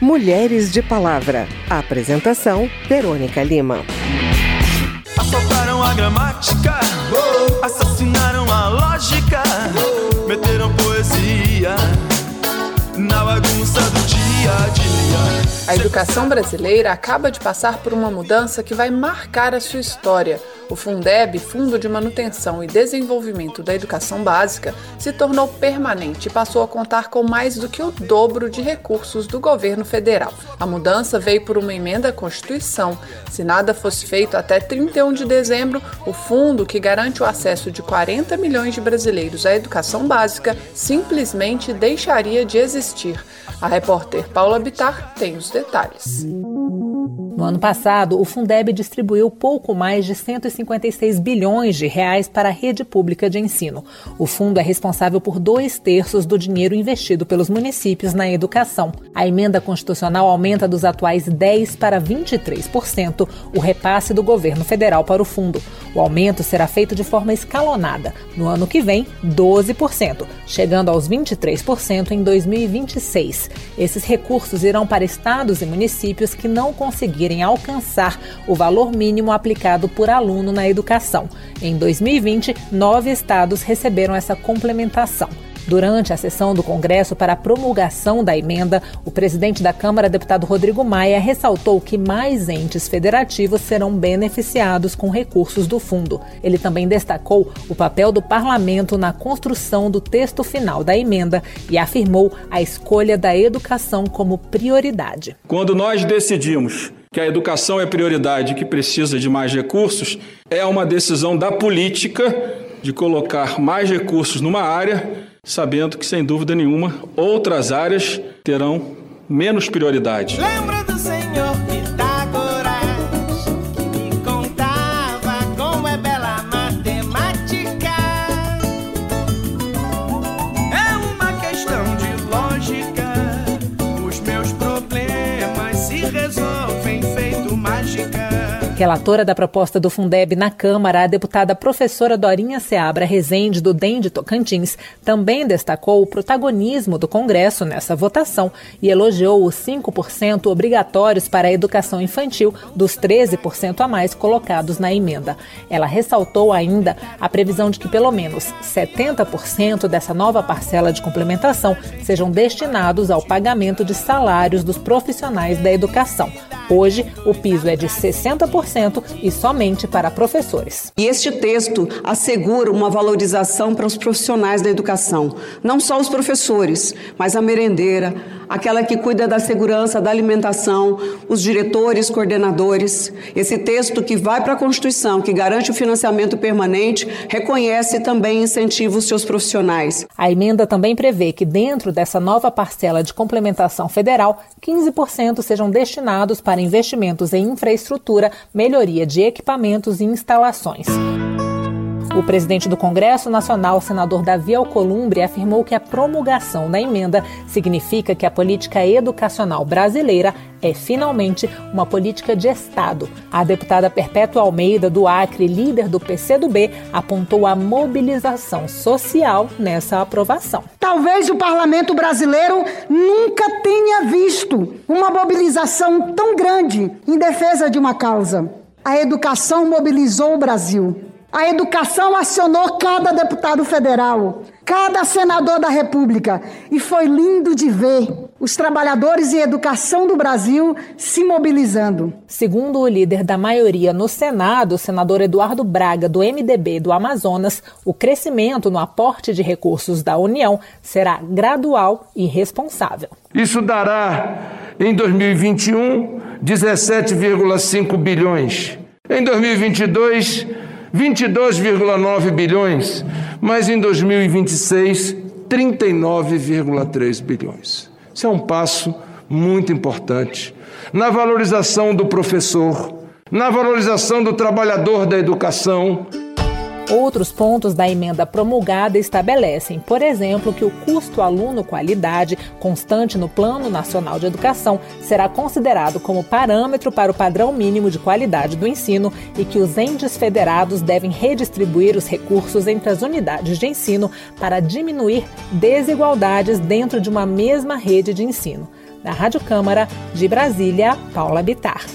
Mulheres de Palavra. Apresentação: Verônica Lima. Assaltaram a gramática, assassinaram a lógica, bagunça do dia a dia. A educação brasileira acaba de passar por uma mudança que vai marcar a sua história. O Fundeb, Fundo de Manutenção e Desenvolvimento da Educação Básica, se tornou permanente e passou a contar com mais do que o dobro de recursos do governo federal. A mudança veio por uma emenda à Constituição. Se nada fosse feito até 31 de dezembro, o fundo, que garante o acesso de 40 milhões de brasileiros à educação básica, simplesmente deixaria de existir. A repórter Paula Bitar tem os detalhes. No ano passado, o Fundeb distribuiu pouco mais de 156 bilhões de reais para a rede pública de ensino. O fundo é responsável por dois terços do dinheiro investido pelos municípios na educação. A emenda constitucional aumenta dos atuais 10 para 23% o repasse do governo federal para o fundo. O aumento será feito de forma escalonada. No ano que vem, 12%, chegando aos 23% em 2026. Esses recursos irão para estados e municípios que não conseguirem conseguirem alcançar o valor mínimo aplicado por aluno na educação. Em 2020, nove estados receberam essa complementação. Durante a sessão do Congresso para a promulgação da emenda, o presidente da Câmara, deputado Rodrigo Maia, ressaltou que mais entes federativos serão beneficiados com recursos do fundo. Ele também destacou o papel do parlamento na construção do texto final da emenda e afirmou a escolha da educação como prioridade. Quando nós decidimos que a educação é prioridade que precisa de mais recursos, é uma decisão da política de colocar mais recursos numa área, sabendo que, sem dúvida nenhuma, outras áreas terão menos prioridade. Lembra do Senhor Relatora da proposta do Fundeb na Câmara, a deputada professora Dorinha Seabra Rezende, do DEM de Tocantins, também destacou o protagonismo do Congresso nessa votação e elogiou os 5% obrigatórios para a educação infantil dos 13% a mais colocados na emenda. Ela ressaltou ainda a previsão de que pelo menos 70% dessa nova parcela de complementação sejam destinados ao pagamento de salários dos profissionais da educação. Hoje, o piso é de 60% e somente para professores. E este texto assegura uma valorização para os profissionais da educação, não só os professores, mas a merendeira, aquela que cuida da segurança da alimentação, os diretores, coordenadores. Esse texto que vai para a Constituição, que garante o financiamento permanente, reconhece também incentiva os seus profissionais. A emenda também prevê que, dentro dessa nova parcela de complementação federal, 15% sejam destinados para investimentos em infraestrutura, melhoria de equipamentos e instalações. O presidente do Congresso Nacional, senador Davi Alcolumbre, afirmou que a promulgação da emenda significa que a política educacional brasileira é finalmente uma política de Estado. A deputada Perpétua Almeida, do Acre, líder do PCdoB, apontou a mobilização social nessa aprovação. Talvez o parlamento brasileiro nunca tenha visto uma mobilização tão grande em defesa de uma causa. A educação mobilizou o Brasil. A educação acionou cada deputado federal, cada senador da República, e foi lindo de ver os trabalhadores em educação do Brasil se mobilizando. Segundo o líder da maioria no Senado, o senador Eduardo Braga, do MDB do Amazonas, o crescimento no aporte de recursos da União será gradual e responsável. Isso dará, em 2021, 17,5 bilhões. Em 2022, 22,9 bilhões, mas em 2026, 39,3 bilhões. Isso é um passo muito importante na valorização do professor, na valorização do trabalhador da educação. Outros pontos da emenda promulgada estabelecem, por exemplo, que o custo aluno-qualidade constante no Plano Nacional de Educação será considerado como parâmetro para o padrão mínimo de qualidade do ensino e que os entes federados devem redistribuir os recursos entre as unidades de ensino para diminuir desigualdades dentro de uma mesma rede de ensino. Da Rádio Câmara, de Brasília, Paula Bitar.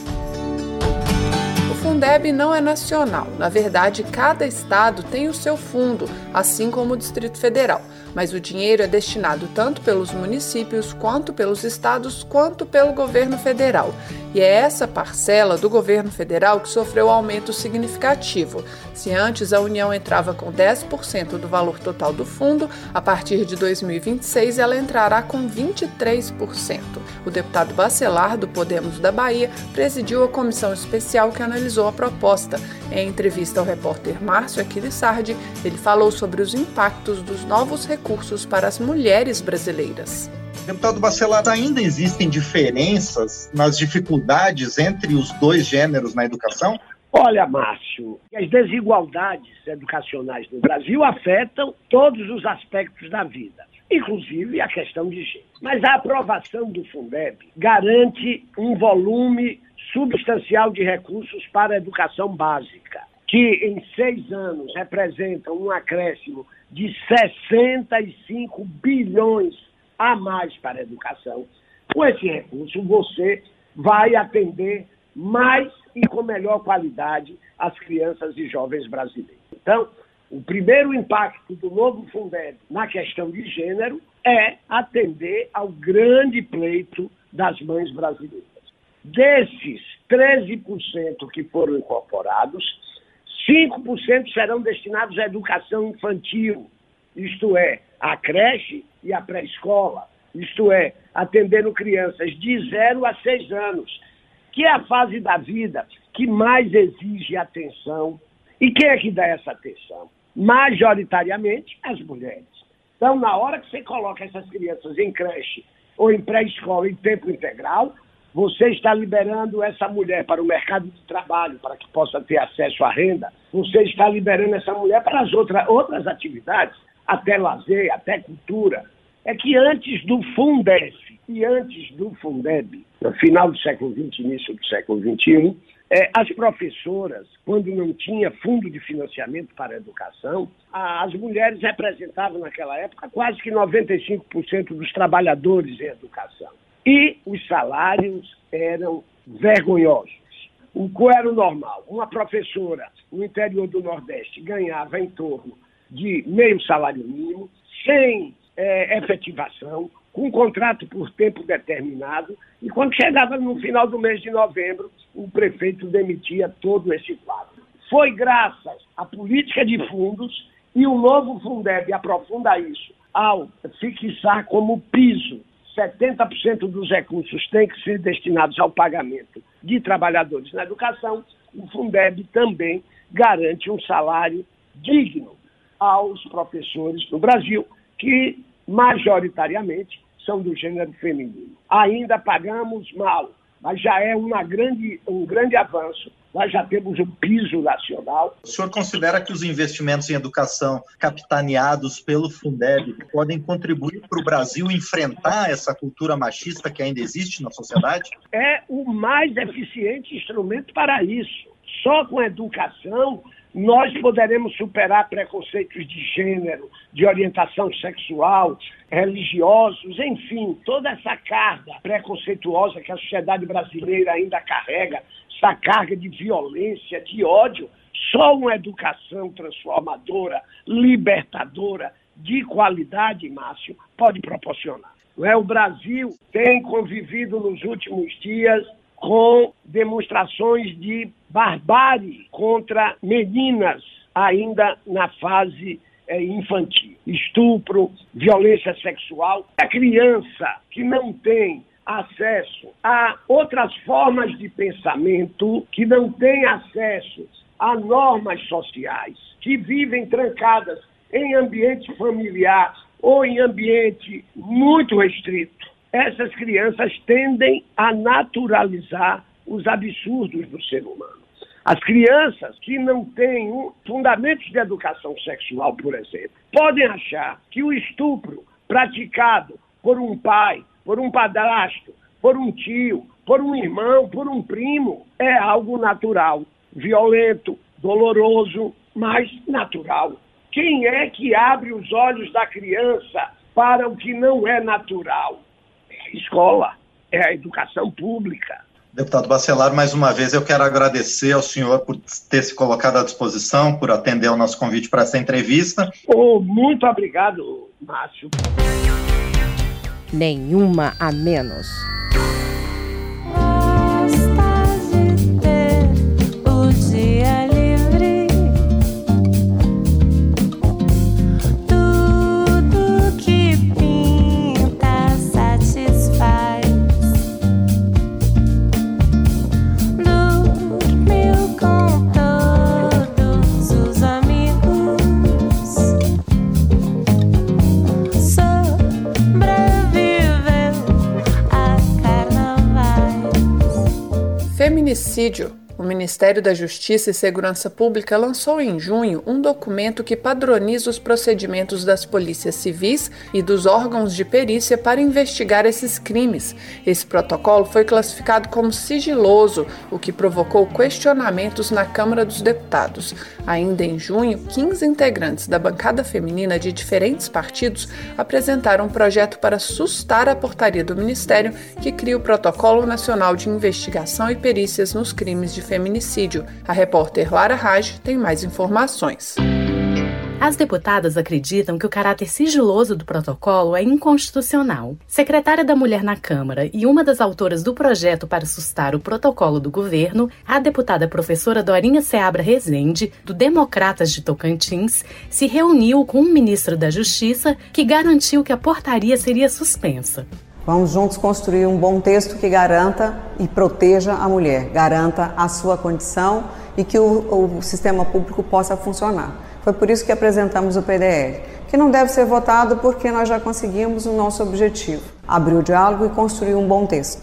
Fundeb não é nacional. Na verdade, cada estado tem o seu fundo, assim como o Distrito Federal mas o dinheiro é destinado tanto pelos municípios, quanto pelos estados, quanto pelo governo federal. E é essa parcela do governo federal que sofreu aumento significativo. Se antes a União entrava com 10% do valor total do fundo, a partir de 2026 ela entrará com 23%. O deputado Bacelar, do Podemos da Bahia, presidiu a comissão especial que analisou a proposta. Em entrevista ao repórter Márcio Aquilissardi, ele falou sobre os impactos dos novos recursos recursos para as mulheres brasileiras. Deputado Bacelar, ainda existem diferenças nas dificuldades entre os dois gêneros na educação? Olha, Márcio, as desigualdades educacionais no Brasil afetam todos os aspectos da vida, inclusive a questão de gênero. Mas a aprovação do Fundeb garante um volume substancial de recursos para a educação básica, que em seis anos representa um acréscimo de 65 bilhões a mais para a educação. Com esse recurso, você vai atender mais e com melhor qualidade as crianças e jovens brasileiros. Então, o primeiro impacto do novo Fundeb na questão de gênero é atender ao grande pleito das mães brasileiras. Desses 13% que foram incorporados, 5% serão destinados à educação infantil, isto é, à creche e à pré-escola, isto é, atendendo crianças de 0 a 6 anos, que é a fase da vida que mais exige atenção. E quem é que dá essa atenção? Majoritariamente as mulheres. Então, na hora que você coloca essas crianças em creche ou em pré-escola em tempo integral, você está liberando essa mulher para o mercado de trabalho, para que possa ter acesso à renda. Você está liberando essa mulher para as outra, outras atividades, até lazer, até cultura. É que antes do Fundef e antes do Fundeb, no final do século XX, início do século XXI, é, as professoras, quando não tinha fundo de financiamento para a educação, as mulheres representavam naquela época quase que 95% dos trabalhadores em educação. E os salários eram vergonhosos. O qual era o normal? Uma professora no interior do Nordeste ganhava em torno de meio salário mínimo, sem é, efetivação, com um contrato por tempo determinado, e quando chegava no final do mês de novembro, o prefeito demitia todo esse quadro. Foi graças à política de fundos e o novo Fundeb aprofunda isso ao fixar como piso 70% dos recursos têm que ser destinados ao pagamento de trabalhadores na educação, o Fundeb também garante um salário digno aos professores no Brasil, que majoritariamente são do gênero feminino. Ainda pagamos mal, mas já é uma grande, um grande avanço nós já temos um piso nacional. O senhor considera que os investimentos em educação capitaneados pelo Fundeb podem contribuir para o Brasil enfrentar essa cultura machista que ainda existe na sociedade? É o mais eficiente instrumento para isso. Só com educação nós poderemos superar preconceitos de gênero, de orientação sexual, religiosos, enfim, toda essa carga preconceituosa que a sociedade brasileira ainda carrega essa carga de violência, de ódio, só uma educação transformadora, libertadora, de qualidade, Márcio, pode proporcionar. É? O Brasil tem convivido nos últimos dias com demonstrações de barbárie contra meninas ainda na fase é, infantil. Estupro, violência sexual. A criança que não tem acesso a outras formas de pensamento, que não têm acesso a normas sociais, que vivem trancadas em ambiente familiar ou em ambiente muito restrito. Essas crianças tendem a naturalizar os absurdos do ser humano. As crianças que não têm fundamentos de educação sexual, por exemplo, podem achar que o estupro praticado por um pai, por um padrasto, por um tio, por um irmão, por um primo, é algo natural, violento, doloroso, mas natural. Quem é que abre os olhos da criança para o que não é natural? Escola, é a educação pública. Deputado Bacelar, mais uma vez eu quero agradecer ao senhor por ter se colocado à disposição, por atender ao nosso convite para essa entrevista. Oh, muito obrigado, Márcio. Nenhuma a menos. Feminicídio o Ministério da Justiça e Segurança Pública lançou em junho um documento que padroniza os procedimentos das polícias civis e dos órgãos de perícia para investigar esses crimes. Esse protocolo foi classificado como sigiloso, o que provocou questionamentos na Câmara dos Deputados. Ainda em junho, 15 integrantes da bancada feminina de diferentes partidos apresentaram um projeto para sustar a portaria do Ministério que cria o Protocolo Nacional de Investigação e Perícias nos Crimes de. A repórter Lara Raj tem mais informações. As deputadas acreditam que o caráter sigiloso do protocolo é inconstitucional. Secretária da Mulher na Câmara e uma das autoras do projeto para sustar o protocolo do governo, a deputada professora Dorinha Seabra Rezende, do Democratas de Tocantins, se reuniu com o ministro da Justiça, que garantiu que a portaria seria suspensa. Vamos juntos construir um bom texto que garanta e proteja a mulher, garanta a sua condição e que o, o, sistema público possa funcionar. Foi por isso que apresentamos o PDL, que não deve ser votado porque nós já conseguimos o nosso objetivo: abrir o diálogo e construir um bom texto.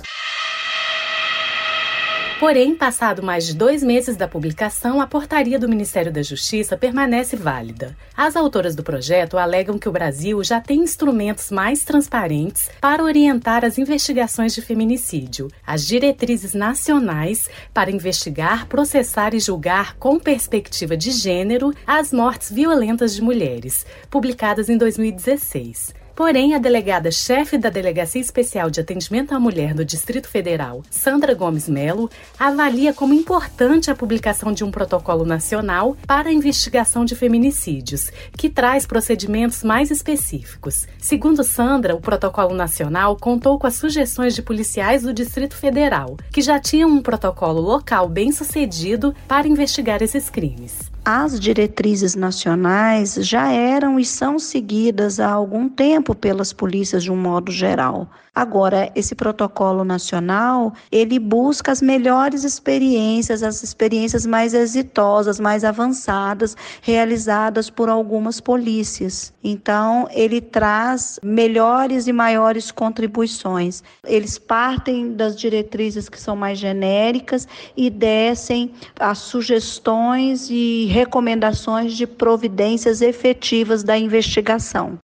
Porém, passado mais de dois meses da publicação, a portaria do Ministério da Justiça permanece válida. As autoras do projeto alegam que o Brasil já tem instrumentos mais transparentes para orientar as investigações de feminicídio, as diretrizes nacionais para investigar, processar e julgar com perspectiva de gênero as mortes violentas de mulheres, publicadas em 2016. Porém, a delegada-chefe da Delegacia Especial de Atendimento à Mulher do Distrito Federal, Sandra Gomes Melo, avalia como importante a publicação de um protocolo nacional para a investigação de feminicídios, que traz procedimentos mais específicos. Segundo Sandra, o protocolo nacional contou com as sugestões de policiais do Distrito Federal, que já tinham um protocolo local bem sucedido para investigar esses crimes as diretrizes nacionais já eram e são seguidas há algum tempo pelas polícias de um modo geral. Agora, esse protocolo nacional, ele busca as melhores experiências, as experiências mais exitosas, mais avançadas, realizadas por algumas polícias. Então, ele traz melhores e maiores contribuições. Eles partem das diretrizes que são mais genéricas e descem as sugestões e recomendações de providências efetivas da investigação.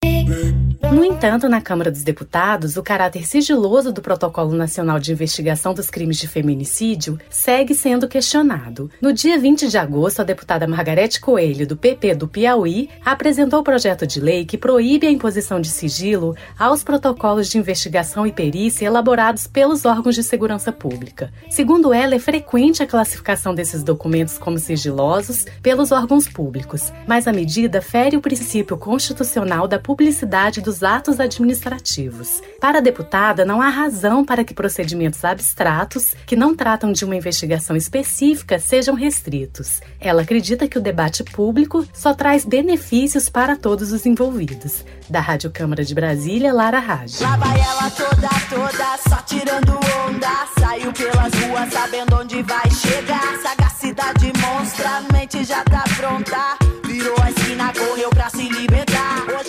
No entanto, na Câmara dos Deputados, o caráter sigiloso do Protocolo Nacional de Investigação dos Crimes de Feminicídio segue sendo questionado. No dia 20 de agosto, a deputada Margarete Coelho, do PP do Piauí, apresentou o projeto de lei que proíbe a imposição de sigilo aos protocolos de investigação e perícia elaborados pelos órgãos de segurança pública. Segundo ela, é frequente a classificação desses documentos como sigilosos pelos órgãos públicos, mas a medida fere o princípio constitucional da publicidade dos atos administrativos. Para a deputada, não há razão para que procedimentos abstratos, que não tratam de uma investigação específica, sejam restritos. Ela acredita que o debate público só traz benefícios para todos os envolvidos. Da Rádio Câmara de Brasília, Lara Raj. Lá vai ela toda, toda, só tirando onda. Saiu pelas ruas sabendo onde vai chegar. Sagacidade monstra, mente já tá pronta.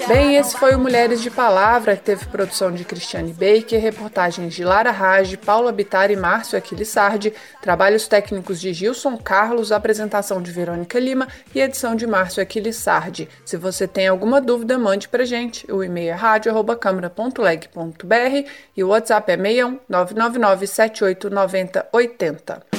Bem, esse foi o Mulheres de Palavra, que teve produção de Cristiane Baker, reportagens de Lara Rage, Paula Bitar e Márcio Aquilissardi, trabalhos técnicos de Gilson Carlos, apresentação de Verônica Lima e edição de Márcio Aquilissardi. Se você tem alguma dúvida, mande pra gente. O e-mail é rádio.câmara.leg.br e o WhatsApp é 61 999 78 90 80.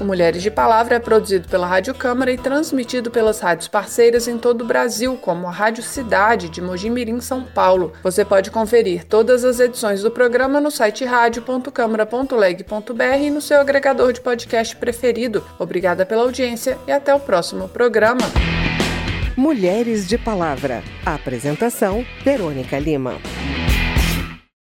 O Mulheres de Palavra é produzido pela Rádio Câmara e transmitido pelas rádios parceiras em todo o Brasil, como a Rádio Cidade de Mojimirim, São Paulo. Você pode conferir todas as edições do programa no site rádio.câmara.leg.br e no seu agregador de podcast preferido. Obrigada pela audiência e até o próximo programa. Mulheres de Palavra. Apresentação: Verônica Lima.